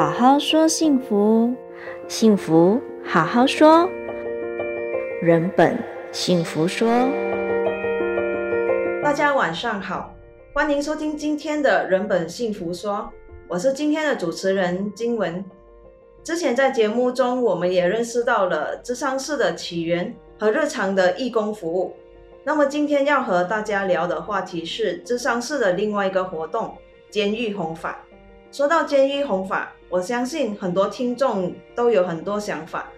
好好说幸福，幸福好好说，人本幸福说。大家晚上好，欢迎收听今天的人本幸福说，我是今天的主持人金文。之前在节目中，我们也认识到了咨商室的起源和日常的义工服务。那么今天要和大家聊的话题是咨商室的另外一个活动——监狱弘法。说到监狱弘法，我相信很多听众都有很多想法。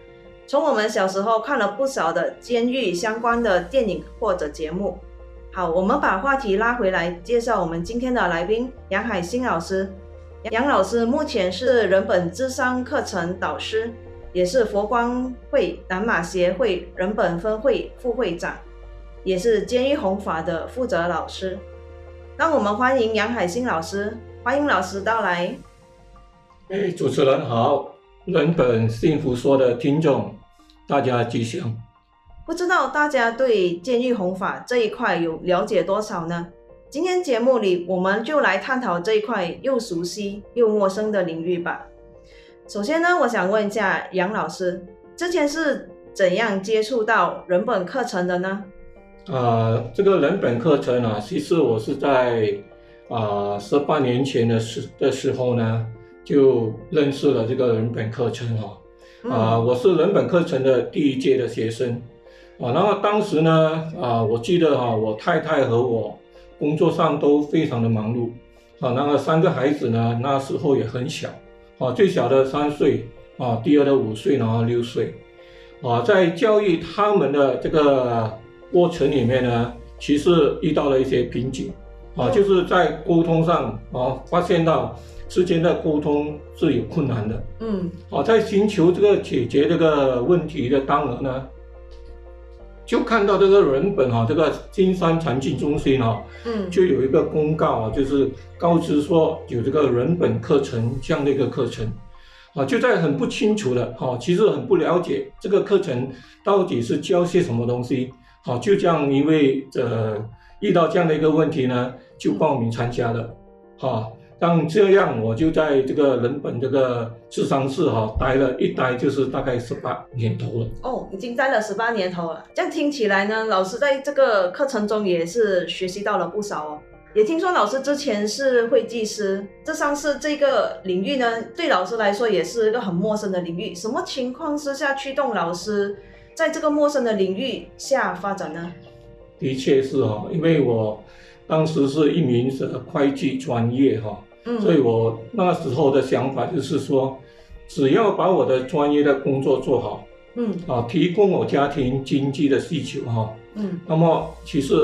从我们小时候看了不少的监狱相关的电影或者节目。好，我们把话题拉回来，介绍我们今天的来宾杨海星老师。杨老师目前是人本咨商课程导师，也是佛光会南马协会人本分会副会长，也是监狱弘法的负责老师。让我们欢迎杨海星老师，欢迎老师到来。哎，主持人好，人本幸福说的听众，大家吉祥。不知道大家对监狱弘法这一块有了解多少呢？今天节目里，我们就来探讨这一块又熟悉又陌生的领域吧。首先呢，我想问一下杨老师，之前是怎样接触到人本课程的呢？啊、呃，这个人本课程啊，其实我是在啊十八年前的时的时候呢，就认识了这个人本课程哈、啊。我是人本课程的第一届的学生啊。然后当时呢，啊，我记得哈、啊，我太太和我。工作上都非常的忙碌，啊，那个三个孩子呢，那时候也很小，啊，最小的三岁，啊，第二的五岁，然后六岁，啊，在教育他们的这个过程里面呢，其实遇到了一些瓶颈，啊，就是在沟通上，啊，发现到之间的沟通是有困难的，嗯，啊，在寻求这个解决这个问题的当儿呢。就看到这个人本哈，这个金山禅净中心哈，嗯，就有一个公告啊，就是告知说有这个人本课程这样的一个课程，啊，就在很不清楚的哈，其实很不了解这个课程到底是教些什么东西，好，就这样因为呃遇到这样的一个问题呢，就报名参加了，哈。像这样，我就在这个人本这个智商室哈待了一待就是大概十八年头了。哦，已经待了十八年头了。这样听起来呢，老师在这个课程中也是学习到了不少哦。也听说老师之前是会计师，智商室这个领域呢，对老师来说也是一个很陌生的领域。什么情况之下驱动老师在这个陌生的领域下发展呢？的确是哦，因为我当时是一名是会计专业哈。嗯，所以我那时候的想法就是说，只要把我的专业的工作做好，嗯，啊，提供我家庭经济的需求哈，嗯，那么其实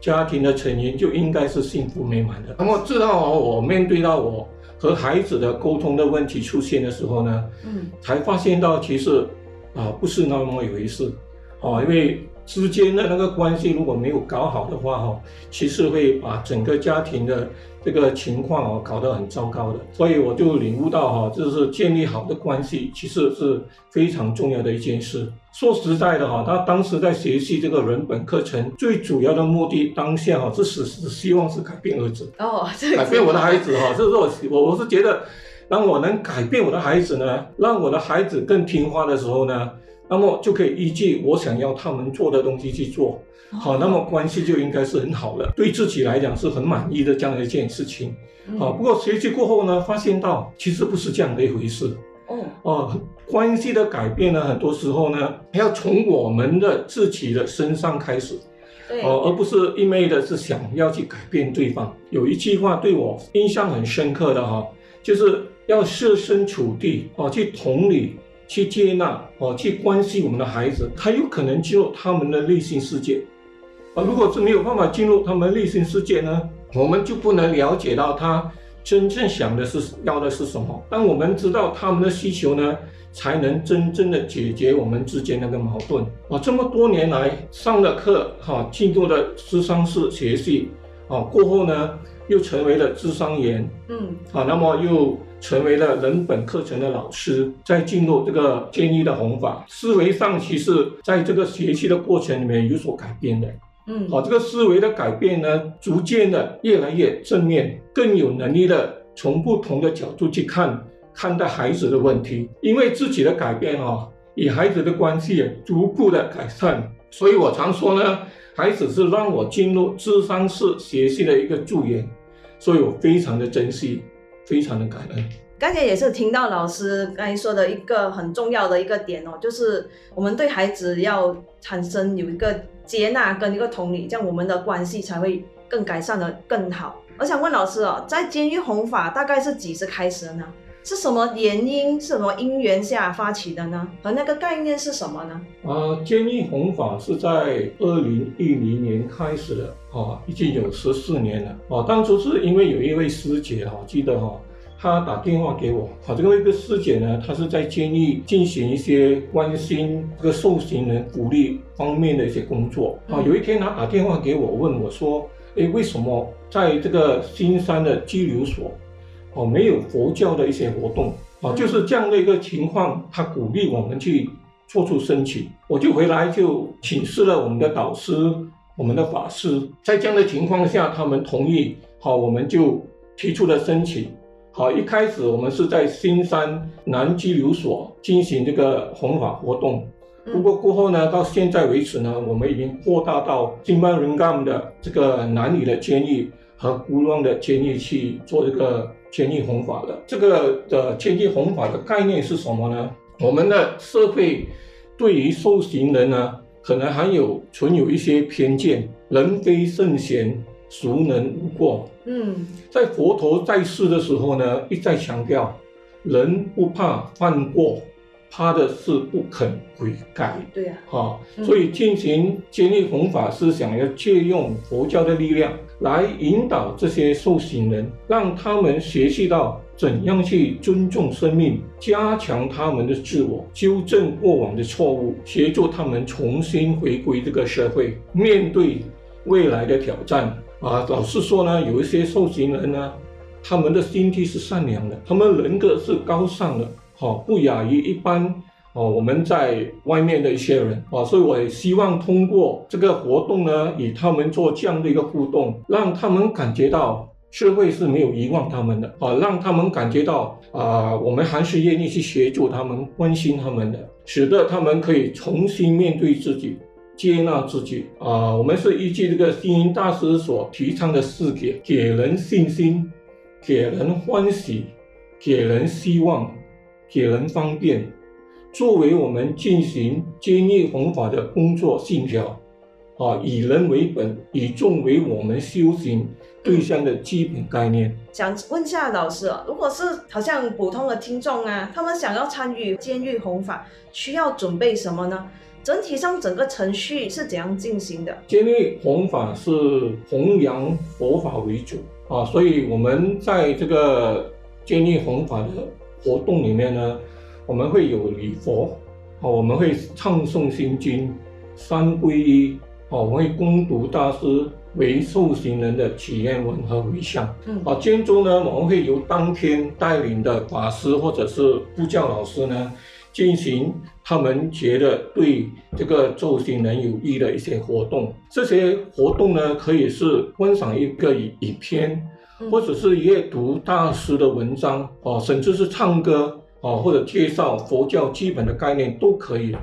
家庭的成员就应该是幸福美满的。那么直到我面对到我和孩子的沟通的问题出现的时候呢，嗯，才发现到其实啊不是那么一回事，啊，因为。之间的那个关系如果没有搞好的话，哈，其实会把整个家庭的这个情况哦搞得很糟糕的。所以我就领悟到哈，就是建立好的关系其实是非常重要的一件事。说实在的哈，他当时在学习这个人本课程，最主要的目的当下哈，是是是希望是改变儿子哦，改变我的孩子哈。就是我我我是觉得，当我能改变我的孩子呢，让我的孩子更听话的时候呢。那么就可以依据我想要他们做的东西去做，好，那么关系就应该是很好的，对自己来讲是很满意的这样的一件事情。好，不过学习过后呢，发现到其实不是这样的一回事。哦，哦，关系的改变呢，很多时候呢，要从我们的自己的身上开始，哦，而不是一味的是想要去改变对方。有一句话对我印象很深刻的哈，就是要设身处地哦，去同理。去接纳哦，去关心我们的孩子，他有可能进入他们的内心世界，啊，如果是没有办法进入他们的内心世界呢，我们就不能了解到他真正想的是要的是什么。当我们知道他们的需求呢，才能真正的解决我们之间那个矛盾。啊，这么多年来上了课，哈，进入了智商室学习，啊，过后呢，又成为了智商员，嗯，啊，那么又。成为了人本课程的老师，在进入这个建一的弘法思维上，其实在这个学习的过程里面有所改变的。嗯，好，这个思维的改变呢，逐渐的越来越正面，更有能力的从不同的角度去看看待孩子的问题，因为自己的改变啊，与孩子的关系也逐步的改善。所以我常说呢，孩子是让我进入智商式学习的一个助缘，所以我非常的珍惜，非常的感恩。刚才也是听到老师刚才说的一个很重要的一个点哦，就是我们对孩子要产生有一个接纳跟一个同理，这样我们的关系才会更改善的更好。我想问老师哦，在监狱弘法大概是几时开始的呢？是什么原因、是什么因缘下发起的呢？和那个概念是什么呢？啊，监狱弘法是在二零一零年开始的，啊，已经有十四年了。哦，当初是因为有一位师姐，哈，记得哈，她打电话给我，啊，这个一个师姐呢，她是在监狱进行一些关心这个受刑人福利方面的一些工作。啊，有一天她打电话给我，问我说。诶，为什么在这个新山的拘留所，哦，没有佛教的一些活动啊？就是这样的一个情况，她鼓励我们去做出申请，我就回来就请示了我们的导师、我们的法师，在这样的情况下，他们同意，好，我们就提出了申请。好，一开始我们是在新山南拘留所进行这个弘法活动。不过过后呢，到现在为止呢，我们已经扩大到金邦伦干的这个南里的监狱和古浪的监狱去做这个监狱弘法了。这个的监狱弘法的概念是什么呢？我们的社会对于受刑人呢，可能还有存有一些偏见，人非圣贤，孰能无过？嗯，在佛陀在世的时候呢，一再强调，人不怕犯过。怕的是不肯悔改，对呀，哈，所以进行建立弘法是想要借用佛教的力量来引导这些受刑人，让他们学习到怎样去尊重生命，加强他们的自我，纠正过往的错误，协助他们重新回归这个社会，面对未来的挑战。啊，老实说呢，有一些受刑人呢，他们的心地是善良的，他们人格是高尚的。好，不亚于一般哦，我们在外面的一些人啊，所以我也希望通过这个活动呢，与他们做这样的一个互动，让他们感觉到社会是没有遗忘他们的啊，让他们感觉到啊，我们还是愿意去协助他们、关心他们的，使得他们可以重新面对自己、接纳自己啊。我们是依据这个星云大师所提倡的四给：给人信心，给人欢喜，给人希望。给人方便，作为我们进行坚毅弘法的工作信条，啊，以人为本，以众为我们修行对象的基本概念。想问一下老师，如果是好像普通的听众啊，他们想要参与监狱弘法，需要准备什么呢？整体上整个程序是怎样进行的？监狱弘法是弘扬佛法为主啊，所以我们在这个监狱弘法的。活动里面呢，我们会有礼佛，啊，我们会唱诵心经，三皈依，啊，我们会恭读大师为受刑人的体验文和回向，嗯，啊，监中呢，我们会由当天带领的法师或者是布教老师呢，进行他们觉得对这个受行人有益的一些活动。这些活动呢，可以是观赏一个影影片。或者是阅读大师的文章哦，甚至是唱歌哦，或者介绍佛教基本的概念都可以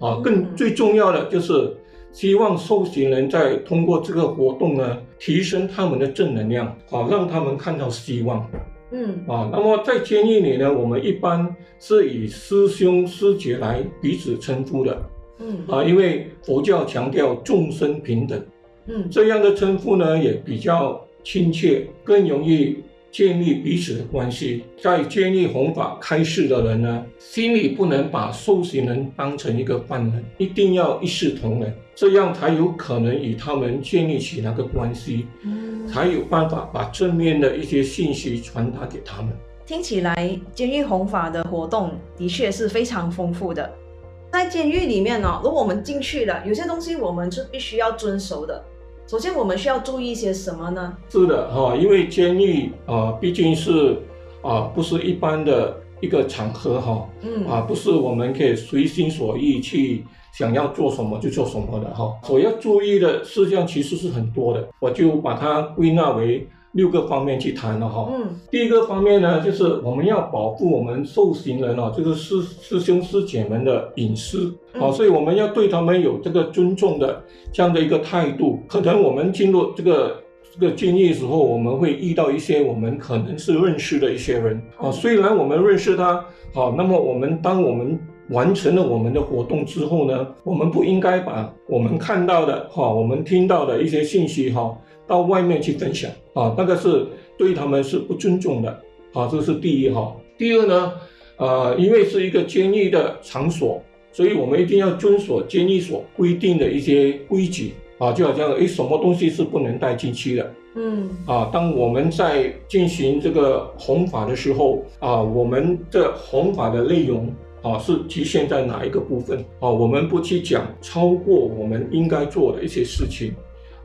啊。更最重要的就是希望受刑人在通过这个活动呢，提升他们的正能量啊，让他们看到希望。嗯啊，那么在监狱里呢，我们一般是以师兄师姐来彼此称呼的。嗯啊，因为佛教强调众生平等。嗯，这样的称呼呢也比较。亲切，更容易建立彼此的关系。在监狱弘法开示的人呢，心里不能把受刑人当成一个犯人，一定要一视同仁，这样才有可能与他们建立起那个关系，嗯，才有办法把正面的一些信息传达给他们。听起来，监狱弘法的活动的确是非常丰富的。在监狱里面呢，如果我们进去了，有些东西我们是必须要遵守的。首先，我们需要注意一些什么呢？是的，哈，因为监狱啊，毕竟是啊，不是一般的一个场合，哈，嗯，啊，不是我们可以随心所欲去想要做什么就做什么的，哈。所要注意的事项其实是很多的，我就把它归纳为六个方面去谈了哈。嗯，第一个方面呢，就是我们要保护我们受刑人哦，就是师师兄师姐们的隐私啊，所以我们要对他们有这个尊重的这样的一个态度。可能我们进入这个这个监狱的时候，我们会遇到一些我们可能是认识的一些人啊，虽然我们认识他，好，那么我们当我们完成了我们的活动之后呢，我们不应该把我们看到的哈，我们听到的一些信息哈。到外面去分享啊，那个是对他们是不尊重的啊，这是第一哈。第二呢，呃，因为是一个监狱的场所，所以我们一定要遵守监狱所规定的一些规矩啊，就好像诶，什么东西是不能带进去的，嗯，啊，当我们在进行这个弘法的时候啊，我们的弘法的内容啊是局限在哪一个部分啊？我们不去讲超过我们应该做的一些事情。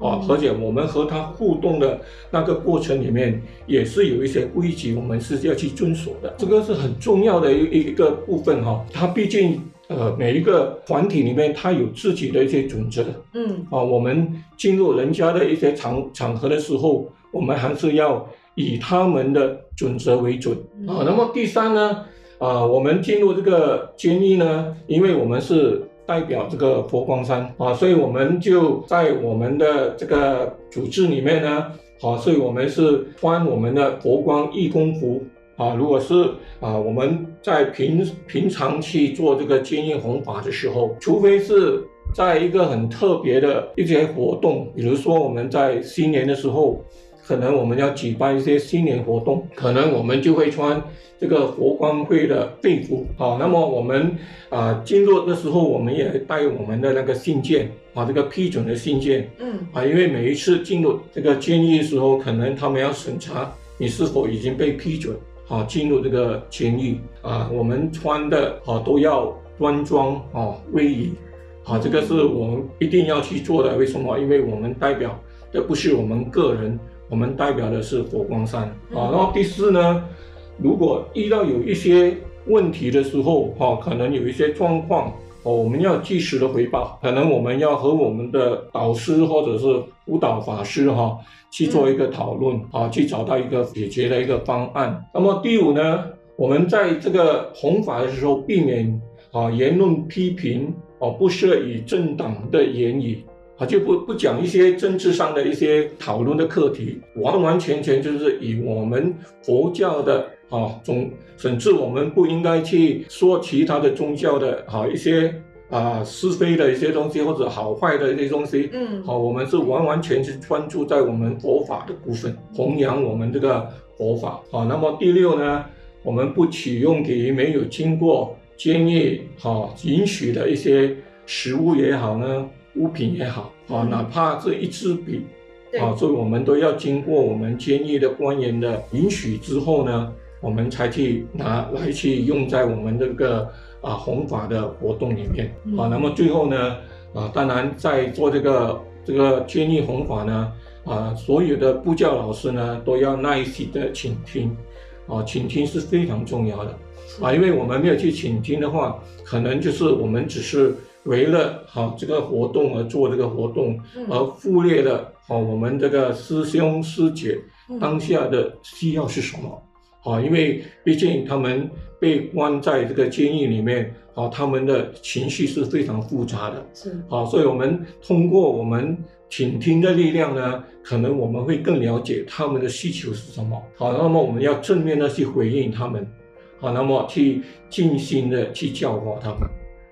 啊，而且我们和他互动的那个过程里面，也是有一些规矩，我们是要去遵守的。这个是很重要的一一个部分哈。他毕竟呃，每一个团体里面，他有自己的一些准则。嗯。啊，我们进入人家的一些场场合的时候，我们还是要以他们的准则为准。啊，那么第三呢，啊，我们进入这个监狱呢，因为我们是。代表这个佛光山啊，所以我们就在我们的这个组织里面呢，啊，所以我们是穿我们的佛光义工服啊。如果是啊，我们在平平常去做这个监狱弘法的时候，除非是在一个很特别的一些活动，比如说我们在新年的时候。可能我们要举办一些新年活动，可能我们就会穿这个佛光会的队服啊。那么我们啊进入的时候，我们也带我们的那个信件啊，这个批准的信件。嗯啊，因为每一次进入这个监狱的时候，可能他们要审查你是否已经被批准啊进入这个监狱啊。我们穿的啊都要端庄啊威仪啊，这个是我们一定要去做的。为什么？因为我们代表的不是我们个人。我们代表的是佛光山啊，然后第四呢，如果遇到有一些问题的时候，哈，可能有一些状况，哦，我们要及时的回报，可能我们要和我们的导师或者是舞蹈法师哈去做一个讨论啊，去找到一个解决的一个方案。那么第五呢，我们在这个弘法的时候，避免啊言论批评哦，不涉于政党的言语。啊，就不不讲一些政治上的一些讨论的课题，完完全全就是以我们佛教的啊宗，甚至我们不应该去说其他的宗教的啊一些啊是非的一些东西或者好坏的一些东西，嗯，好，我们是完完全全专注在我们佛法的部分，弘扬我们这个佛法。啊，那么第六呢，我们不启用给没有经过监狱好允许的一些食物也好呢。物品也好啊，哪怕这一支笔，啊，所以我们都要经过我们监狱的官员的允许之后呢，我们才去拿来去用在我们这个啊弘法的活动里面。啊。那么最后呢，啊，当然在做这个这个监狱弘法呢，啊，所有的布教老师呢都要耐心的倾听，啊，倾听是非常重要的，啊，因为我们没有去倾听的话，可能就是我们只是。为了好这个活动而做这个活动，而忽略了好我们这个师兄师姐当下的需要是什么？好，因为毕竟他们被关在这个监狱里面，好，他们的情绪是非常复杂的。是，好，所以我们通过我们倾听的力量呢，可能我们会更了解他们的需求是什么。好，那么我们要正面的去回应他们，好，那么去尽心的去教化他们。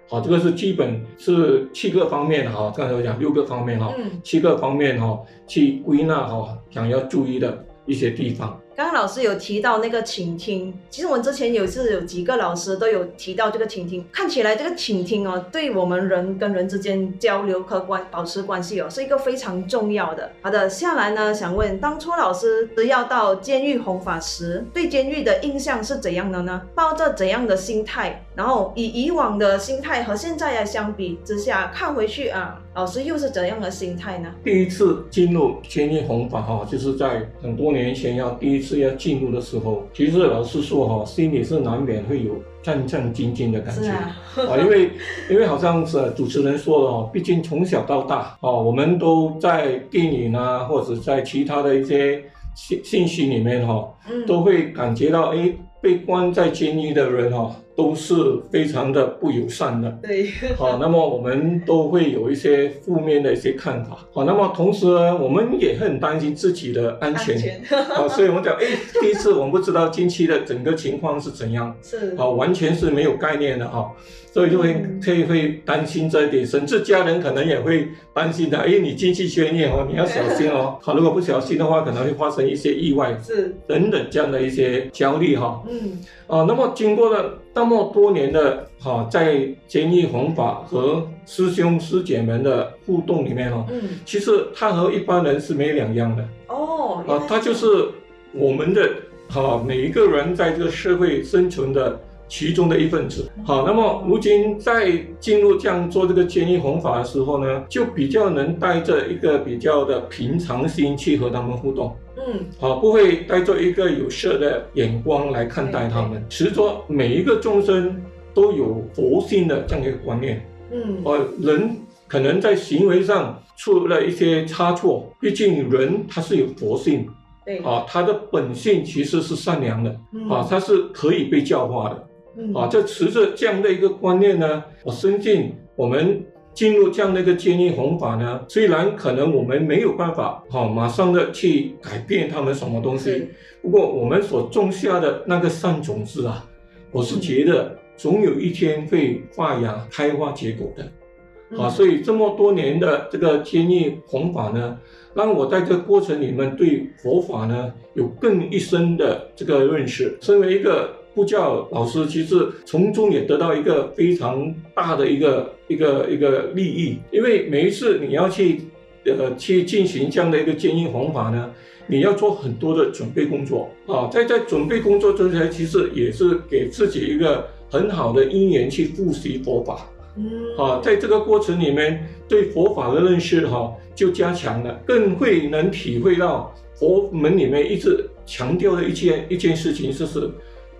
好，这个是基本是七个方面哈，刚才我讲六个方面哈，七个方面哈，去归纳哈，想要注意的一些地方。刚刚老师有提到那个倾听，其实我们之前有是有几个老师都有提到这个倾听。看起来这个倾听哦，对我们人跟人之间交流和关保持关系哦，是一个非常重要的。好的，下来呢，想问当初老师是要到监狱弘法时，对监狱的印象是怎样的呢？抱着怎样的心态？然后以以往的心态和现在来相比之下，看回去啊。老师又是怎样的心态呢？第一次进入监狱弘法哈，就是在很多年前要第一次要进入的时候，其实老实说哈，心里是难免会有战战兢兢的感觉啊，因为因为好像是主持人说的哦，毕竟从小到大啊，我们都在电影啊，或者在其他的一些信信息里面哈、哦，都会感觉到哎，被关在监狱的人哈、哦。都是非常的不友善的，对，好，那么我们都会有一些负面的一些看法，好，那么同时呢，我们也很担心自己的安全，好，所以我们讲，哎，第一次我们不知道近期的整个情况是怎样，是，啊，完全是没有概念的哈，所以就会会会担心这一点，甚至家人可能也会担心的，哎，你进去监狱哦，你要小心哦，好，如果不小心的话，可能会发生一些意外，是，等等这样的一些焦虑哈，嗯，啊，那么经过了。那么多年的哈，在监狱弘法和师兄师姐们的互动里面哈，嗯，其实他和一般人是没两样的哦，啊，他就是我们的哈每一个人在这个社会生存的其中的一份子。好，那么如今在进入这样做这个监狱弘法的时候呢，就比较能带着一个比较的平常心去和他们互动。嗯，好，不会带着一个有色的眼光来看待他们，其实说每一个众生都有佛性的这样一个观念。嗯，呃，人可能在行为上出了一些差错，毕竟人他是有佛性，对，啊，他的本性其实是善良的，嗯、啊，他是可以被教化的，嗯、啊，就持着这样的一个观念呢，我相信我们。进入这样的一个监狱弘法呢，虽然可能我们没有办法好马上的去改变他们什么东西，不过我们所种下的那个善种子啊，我是觉得总有一天会发芽开花结果的，啊、嗯，所以这么多年的这个监狱弘法呢，让我在这个过程里面对佛法呢有更一生的这个认识，身为一个。助教老师其实从中也得到一个非常大的一个一个一个利益，因为每一次你要去呃去进行这样的一个建议弘法呢，你要做很多的准备工作啊，在在准备工作之前，其实也是给自己一个很好的因缘去复习佛法，嗯，啊，在这个过程里面对佛法的认识哈就加强了，更会能体会到佛门里面一直强调的一件一件事情就是。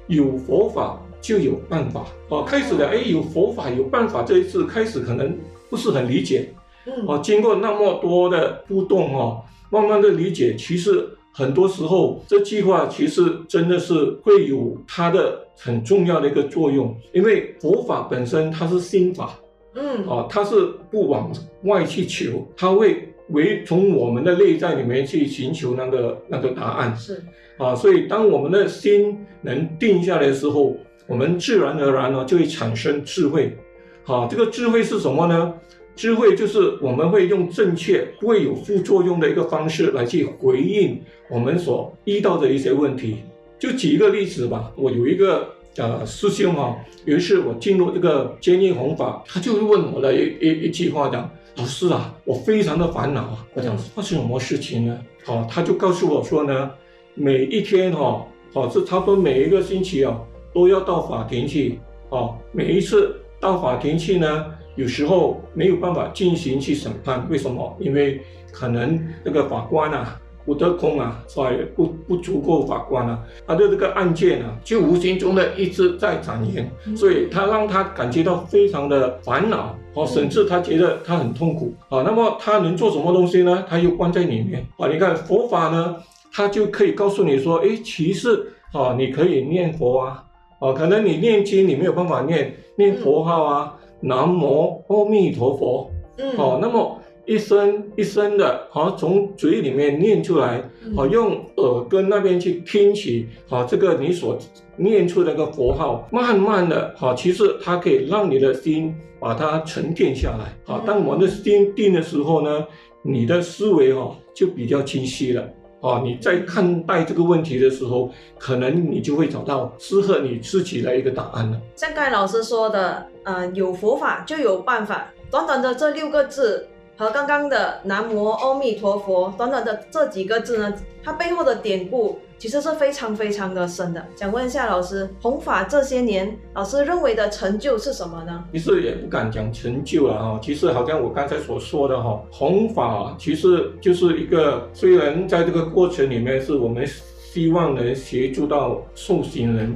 有佛法就有办法。哦。开始的哎，有佛法有办法，这一次开始可能不是很理解，嗯，哦，经过那么多的互动哦，慢慢的理解，其实很多时候这句话其实真的是会有它的很重要的一个作用，因为佛法本身它是心法，嗯，哦，它是不往外去求，它会为从我们的内在里面去寻求那个那个答案，是。啊，所以当我们的心能定下来的时候，我们自然而然呢就会产生智慧。好，这个智慧是什么呢？智慧就是我们会用正确、不会有副作用的一个方式来去回应我们所遇到的一些问题。就举一个例子吧，我有一个呃师兄哈，有一次我进入这个监狱弘法，他就问我的一一一句话讲：“老师啊，我非常的烦恼啊。”我讲发生什么事情呢？好，他就告诉我说呢。每一天哈，好，是差不多每一个星期啊，都要到法庭去，啊，每一次到法庭去呢，有时候没有办法进行去审判，为什么？因为可能那个法官啊不得空啊，所以不不足够法官啊，他的这个案件啊，就无形中的一直在展延，所以他让他感觉到非常的烦恼，哦，甚至他觉得他很痛苦，啊，那么他能做什么东西呢？他又关在里面，啊，你看佛法呢？他就可以告诉你说，哎，其实啊，你可以念佛啊，啊，可能你念经你没有办法念念佛号啊，嗯、南无阿弥陀佛，嗯，好、啊，那么一声一声的，好、啊，从嘴里面念出来，好、啊，用耳根那边去听起，好、啊，这个你所念出的那个佛号，慢慢的，好、啊，其实它可以让你的心把它沉淀下来，好、啊，当我们的心定的时候呢，你的思维哈、啊、就比较清晰了。啊，你在看待这个问题的时候，可能你就会找到适合你自己的一个答案了。像盖老师说的，呃，有佛法就有办法。短短的这六个字和刚刚的南无阿弥陀佛，短短的这几个字呢，它背后的典故。其实是非常非常的深的。想问一下老师，弘法这些年，老师认为的成就是什么呢？其实也不敢讲成就了哈。其实好像我刚才所说的哈，弘法其实就是一个，虽然在这个过程里面是我们希望能协助到受刑人，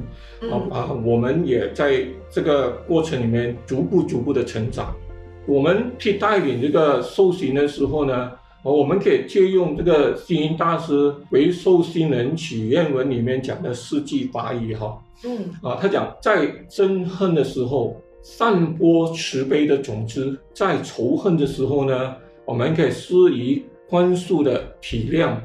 啊、嗯、啊，我们也在这个过程里面逐步逐步的成长。我们去带领这个受刑的时候呢，我们可以借用这个星云大师为受信人祈愿文里面讲的四句法语哈。嗯啊，他讲在憎恨的时候散播慈悲的种子，在仇恨的时候呢，我们可以施以宽恕的体谅。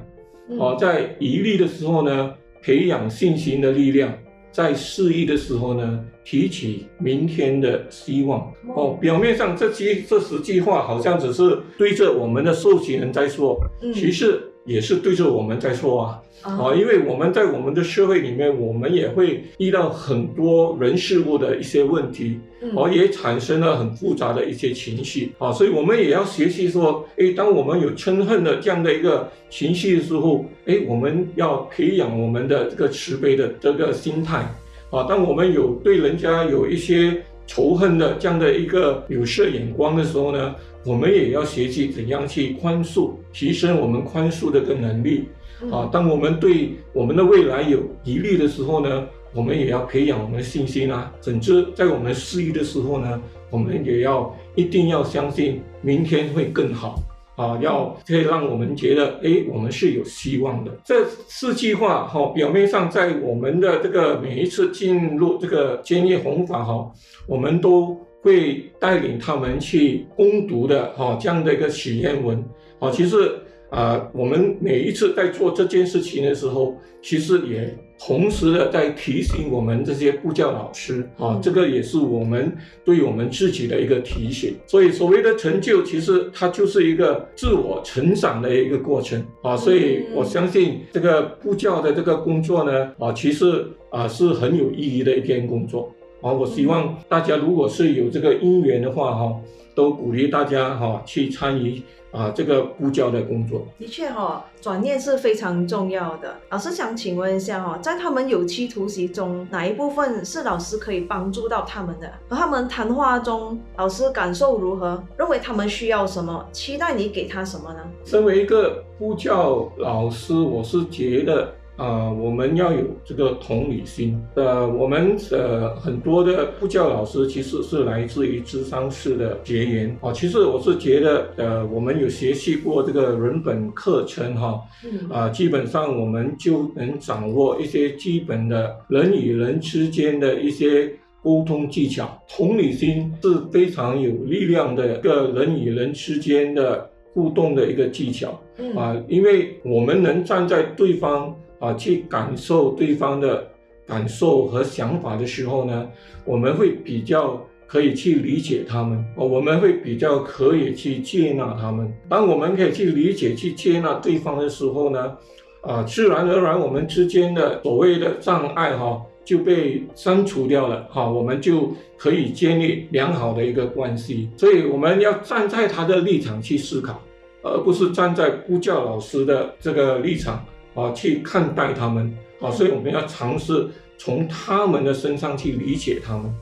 哦，在疑虑的时候呢，培养信心的力量；在失意的时候呢，提起明天的希望。哦，表面上这句这十句话好像只是对着我们的受刑人在说，其实也是对着我们在说啊。啊，因为我们在我们的社会里面，我们也会遇到很多人事物的一些问题，哦，也产生了很复杂的一些情绪啊，所以我们也要学习说，哎，当我们有嗔恨的这样的一个情绪的时候，哎，我们要培养我们的这个慈悲的这个心态啊。当我们有对人家有一些仇恨的这样的一个有色眼光的时候呢，我们也要学习怎样去宽恕，提升我们宽恕的个能力。啊，当我们对我们的未来有疑虑的时候呢，我们也要培养我们的信心啊。总之在我们失意的时候呢，我们也要一定要相信明天会更好啊，要可以让我们觉得，哎，我们是有希望的。这四句话哈，表面上在我们的这个每一次进入这个监狱弘法哈，我们都会带领他们去攻读的哈，这样的一个祈愿文啊，其实。啊、呃，我们每一次在做这件事情的时候，其实也同时的在提醒我们这些布教老师啊，这个也是我们对我们自己的一个提醒。所以所谓的成就，其实它就是一个自我成长的一个过程啊。所以我相信这个布教的这个工作呢，啊，其实啊是很有意义的一件工作啊。我希望大家如果是有这个因缘的话，哈，都鼓励大家哈去参与。啊，这个布教的工作的确哈、哦，转念是非常重要的。老师想请问一下哈、哦，在他们有期徒刑中，哪一部分是老师可以帮助到他们的？和他们谈话中，老师感受如何？认为他们需要什么？期待你给他什么呢？身为一个布教老师，我是觉得。啊、呃，我们要有这个同理心。呃，我们呃很多的布教老师其实是来自于智商室的结缘啊。其实我是觉得，呃，我们有学习过这个人本课程哈，啊、呃，基本上我们就能掌握一些基本的人与人之间的一些沟通技巧。同理心是非常有力量的一个人与人之间的互动的一个技巧啊、呃，因为我们能站在对方。啊，去感受对方的感受和想法的时候呢，我们会比较可以去理解他们，啊，我们会比较可以去接纳他们。当我们可以去理解、去接纳对方的时候呢，啊，自然而然我们之间的所谓的障碍哈就被删除掉了，哈，我们就可以建立良好的一个关系。所以我们要站在他的立场去思考，而不是站在呼教老师的这个立场。啊，去看待他们啊，所以我们要尝试从他们的身上去理解他们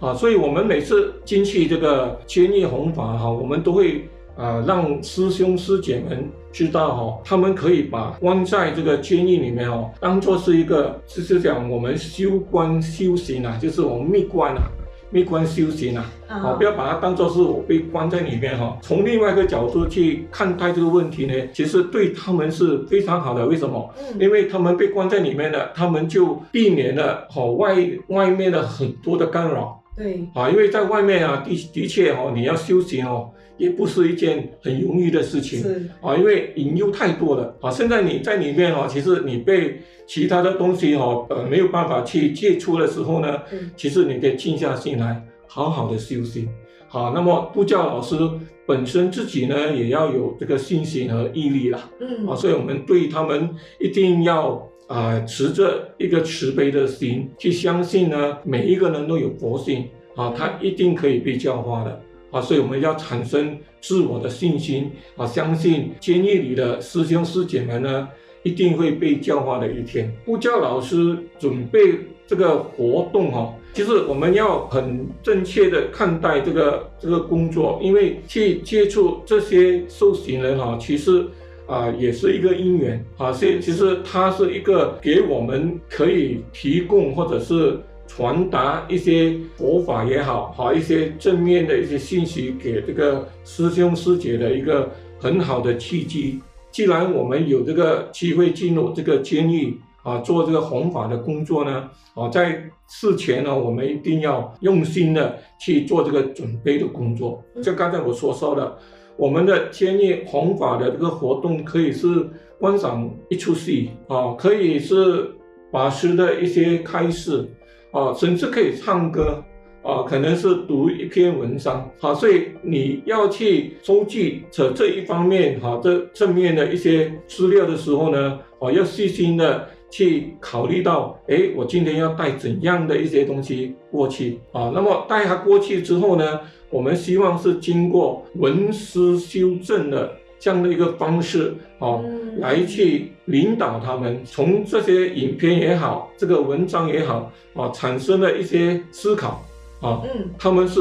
啊，所以我们每次进去这个千叶弘法哈，我们都会啊让师兄师姐们知道哈，他们可以把关在这个监狱里面哦，当做是一个就是讲我们修观修行啊，就是我们闭关啊。闭关修行啊，好，不要把它当做是我被关在里面哈。从另外一个角度去看待这个问题呢，其实对他们是非常好的。为什么？因为他们被关在里面了，他们就避免了好外外面的很多的干扰。对啊，因为在外面啊，的的确哦，你要修行哦，也不是一件很容易的事情。是啊，因为引诱太多了啊。现在你在里面哦，其实你被其他的东西哦，呃，没有办法去接触的时候呢，其实你可以静下心来，好好的修行。好，那么布教老师本身自己呢，也要有这个信心和毅力啦。嗯啊，所以我们对他们一定要。啊、呃，持着一个慈悲的心去相信呢，每一个人都有佛性啊，他一定可以被教化的啊，所以我们要产生自我的信心啊，相信监狱里的师兄师姐们呢，一定会被教化的一天。布教老师准备这个活动哈、其实我们要很正确的看待这个这个工作，因为去接触这些受刑人哈、其实。啊，也是一个因缘啊，所以其实它是一个给我们可以提供或者是传达一些佛法也好，好一些正面的一些信息给这个师兄师姐的一个很好的契机。既然我们有这个机会进入这个监狱啊，做这个弘法的工作呢，啊，在事前呢，我们一定要用心的去做这个准备的工作。就刚才我所说的，我们的监狱弘法的这个活动可以是观赏一出戏啊，可以是法师的一些开示啊，甚至可以唱歌。啊，可能是读一篇文章，好，所以你要去收集这这一方面，哈，这正面的一些资料的时候呢，啊，要细心的去考虑到，哎，我今天要带怎样的一些东西过去啊？那么带它过去之后呢，我们希望是经过文思修正的这样的一个方式，啊，来去领导他们，从这些影片也好，这个文章也好，啊，产生了一些思考。啊，嗯，他们是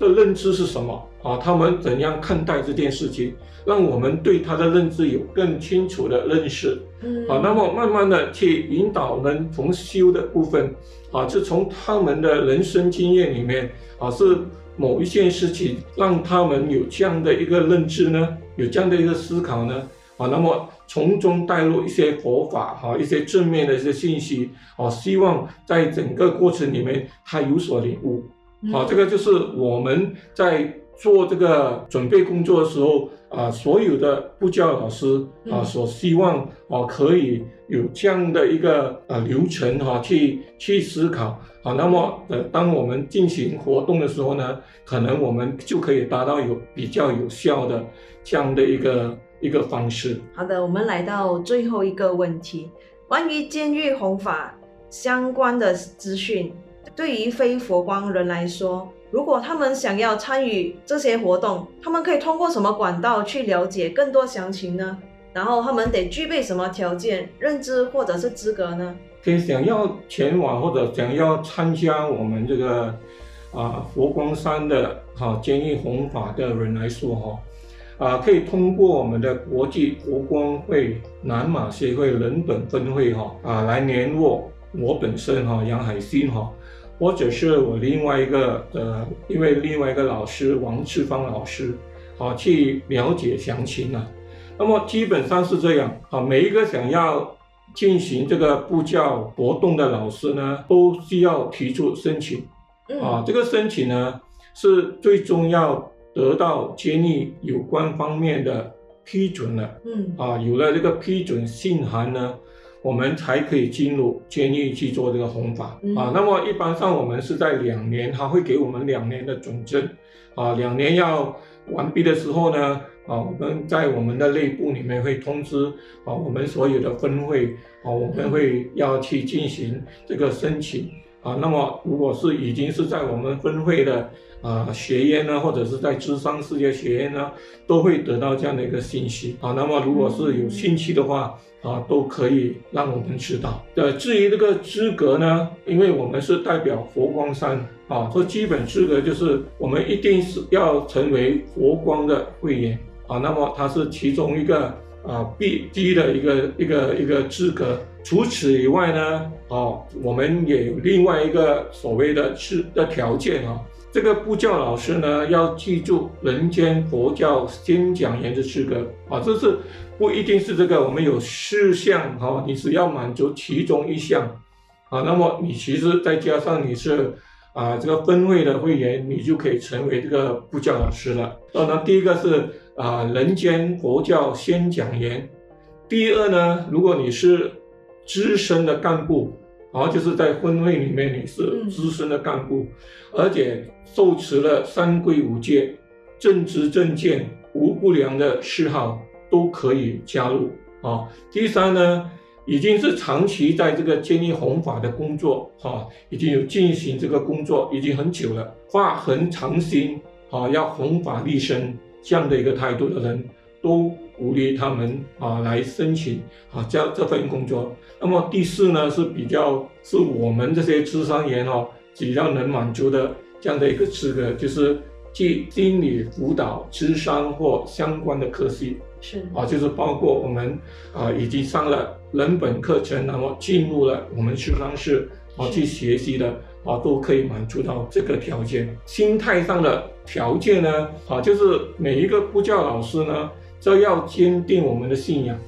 的认知是什么啊？他们怎样看待这件事情？让我们对他的认知有更清楚的认识。嗯，啊，那么慢慢的去引导人从修的部分，啊，是从他们的人生经验里面，啊，是某一件事情让他们有这样的一个认知呢？有这样的一个思考呢？啊，那么从中带入一些佛法，哈，一些正面的一些信息，啊，希望在整个过程里面他有所领悟。好，这个就是我们在做这个准备工作的时候啊，所有的布教老师啊所希望啊可以有这样的一个啊流程哈，去去思考啊。那么呃，当我们进行活动的时候呢，可能我们就可以达到有比较有效的这样的一个一个方式。好的，我们来到最后一个问题，关于监狱弘法相关的资讯。对于非佛光人来说，如果他们想要参与这些活动，他们可以通过什么管道去了解更多详情呢？然后他们得具备什么条件、认知或者是资格呢？可以想要前往或者想要参加我们这个啊、佛光山的哈监狱弘法的人来说哈啊、可以通过我们的国际佛光会南马协会人本分会哈啊、来联络我本身哈杨海兴哈。或者是我另外一个呃，因为另外一个老师王志芳老师，啊，去了解详情啊。那么基本上是这样啊，每一个想要进行这个布教活动的老师呢，都需要提出申请。啊，这个申请呢，是最终要得到监狱有关方面的批准了。嗯，啊，有了这个批准信函呢。我们才可以进入监狱去做这个弘法、嗯、啊。那么一般上我们是在两年，他会给我们两年的准证啊。两年要完毕的时候呢，啊，我们在我们的内部里面会通知啊，我们所有的分会啊，我们会要去进行这个申请啊。那么如果是已经是在我们分会的啊学院呢，或者是在智商世界学院呢，都会得到这样的一个信息啊。那么如果是有兴趣的话，啊，都可以让我们知道。呃，至于这个资格呢，因为我们是代表佛光山啊，说基本资格就是我们一定是要成为佛光的会员啊。那么它是其中一个啊必须的一个一个一个资格。除此以外呢，啊，我们也有另外一个所谓的是的条件啊。这个布教老师呢，要记住人间佛教先讲员的资格啊，这是不一定是这个，我们有四项哈，你只要满足其中一项啊，那么你其实再加上你是啊这个分会的会员，你就可以成为这个布教老师了。当然，第一个是啊人间佛教先讲员，第二呢，如果你是资深的干部。然后就是在分会里面，你是资深的干部，而且受持了三规五戒，正直正见，无不良的嗜好，都可以加入啊。第三呢，已经是长期在这个监狱弘法的工作啊，已经有进行这个工作已经很久了，发恒长心啊，要弘法立身这样的一个态度的人，都鼓励他们啊来申请啊这这份工作。那么第四呢是比较是我们这些咨商员哦比较能满足的这样的一个资格，就是去心理辅导、智商或相关的科系是啊，就是包括我们啊已经上了人本课程，那么进入了我们咨商室啊去学习的啊都可以满足到这个条件。心态上的条件呢啊，就是每一个布教老师呢。就要坚定我们的信仰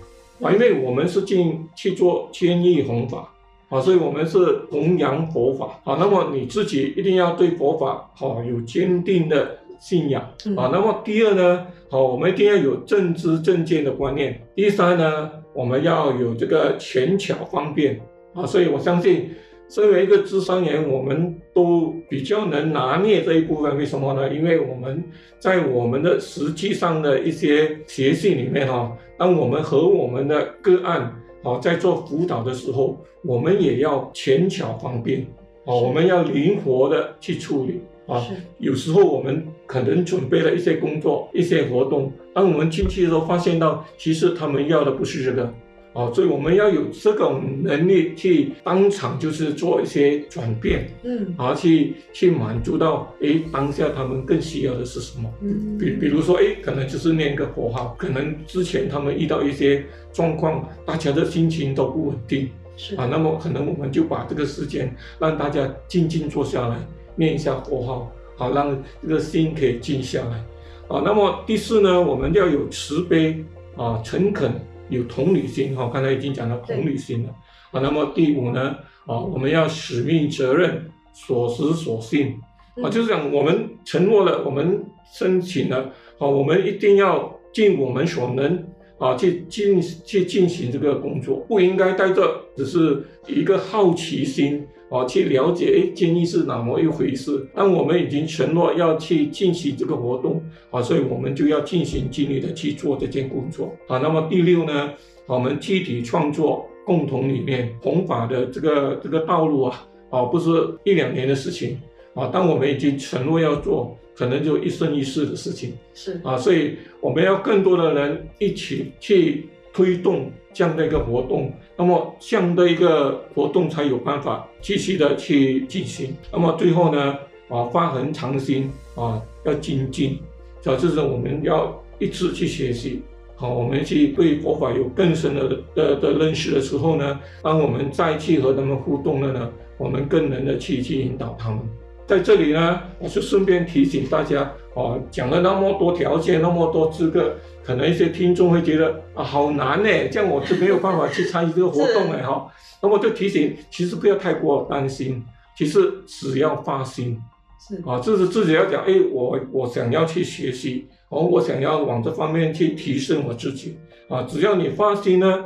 啊，因为我们是进去做千亿弘法啊，所以我们是弘扬佛法啊。那么你自己一定要对佛法好有坚定的信仰啊。那么第二呢，好，我们一定要有正知正见的观念。第三呢，我们要有这个权巧方便啊。所以我相信。身为一个咨商员，我们都比较能拿捏这一部分。为什么呢？因为我们在我们的实际上的一些学习里面哈，当我们和我们的个案啊在做辅导的时候，我们也要权巧方便啊，我们要灵活的去处理啊。有时候我们可能准备了一些工作、一些活动，当我们进去的时候，发现到其实他们要的不是这个。哦，所以我们要有这种能力去当场就是做一些转变，嗯，啊，去去满足到，哎，当下他们更需要的是什么？嗯，比比如说，哎，可能就是念个佛号，可能之前他们遇到一些状况，大家的心情都不稳定，是啊，那么可能我们就把这个时间让大家静静坐下来，念一下佛号，好，让这个心可以静下来，啊，那么第四呢，我们要有慈悲啊，诚恳。有同理心哈，刚才已经讲到同理心了啊。那么第五呢啊，我们要使命责任，所思所信啊，就是讲我们承诺了，我们申请了啊，我们一定要尽我们所能啊，去进去进行这个工作，不应该带着只是一个好奇心。啊，去了解哎，建议是哪么一回事？但我们已经承诺要去进行这个活动啊，所以我们就要尽心尽力的去做这件工作啊。那么第六呢，我们集体创作共同理念，弘法的这个这个道路啊，啊，不是一两年的事情啊。当我们已经承诺要做，可能就一生一世的事情是啊。所以我们要更多的人一起去推动。这样的一个活动，那么这样的一个活动才有办法继续的去进行。那么最后呢，啊，发恒长心啊，要精进，啊，就是我们要一直去学习。好，我们去对佛法有更深的的的认识的时候呢，当我们再去和他们互动了呢，我们更能的去去引导他们。在这里呢，我就顺便提醒大家，啊，讲了那么多条件，那么多资格。可能一些听众会觉得啊，好难呢，这样我就没有办法去参与这个活动了哈。那么就提醒，其实不要太过担心，其实只要发心，是啊，就是自己要讲，哎，我我想要去学习，哦，我想要往这方面去提升我自己啊。只要你发心呢，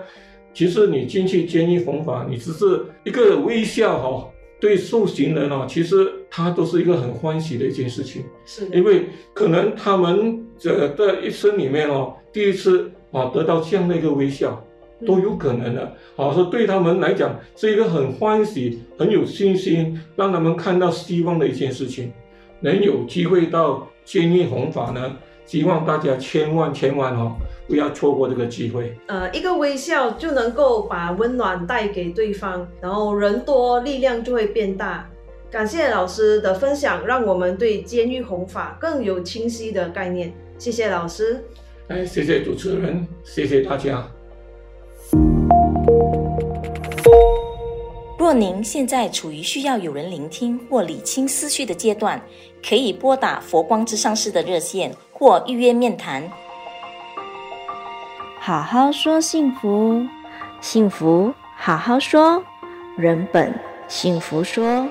其实你进去监狱弘法，你只是一个微笑哈。对受刑人哦，其实他都是一个很欢喜的一件事情，是因为可能他们这的一生里面哦，第一次啊得到这样的一个微笑，都有可能的。啊，说对他们来讲是一个很欢喜、很有信心，让他们看到希望的一件事情，能有机会到坚毅弘法呢，希望大家千万千万哦。不要错过这个机会。呃，一个微笑就能够把温暖带给对方，然后人多力量就会变大。感谢老师的分享，让我们对监狱弘法更有清晰的概念。谢谢老师。哎，谢谢主持人，谢谢大家。若您现在处于需要有人聆听或理清思绪的阶段，可以拨打佛光之上市的热线或预约面谈。好好说幸福，幸福好好说，人本幸福说。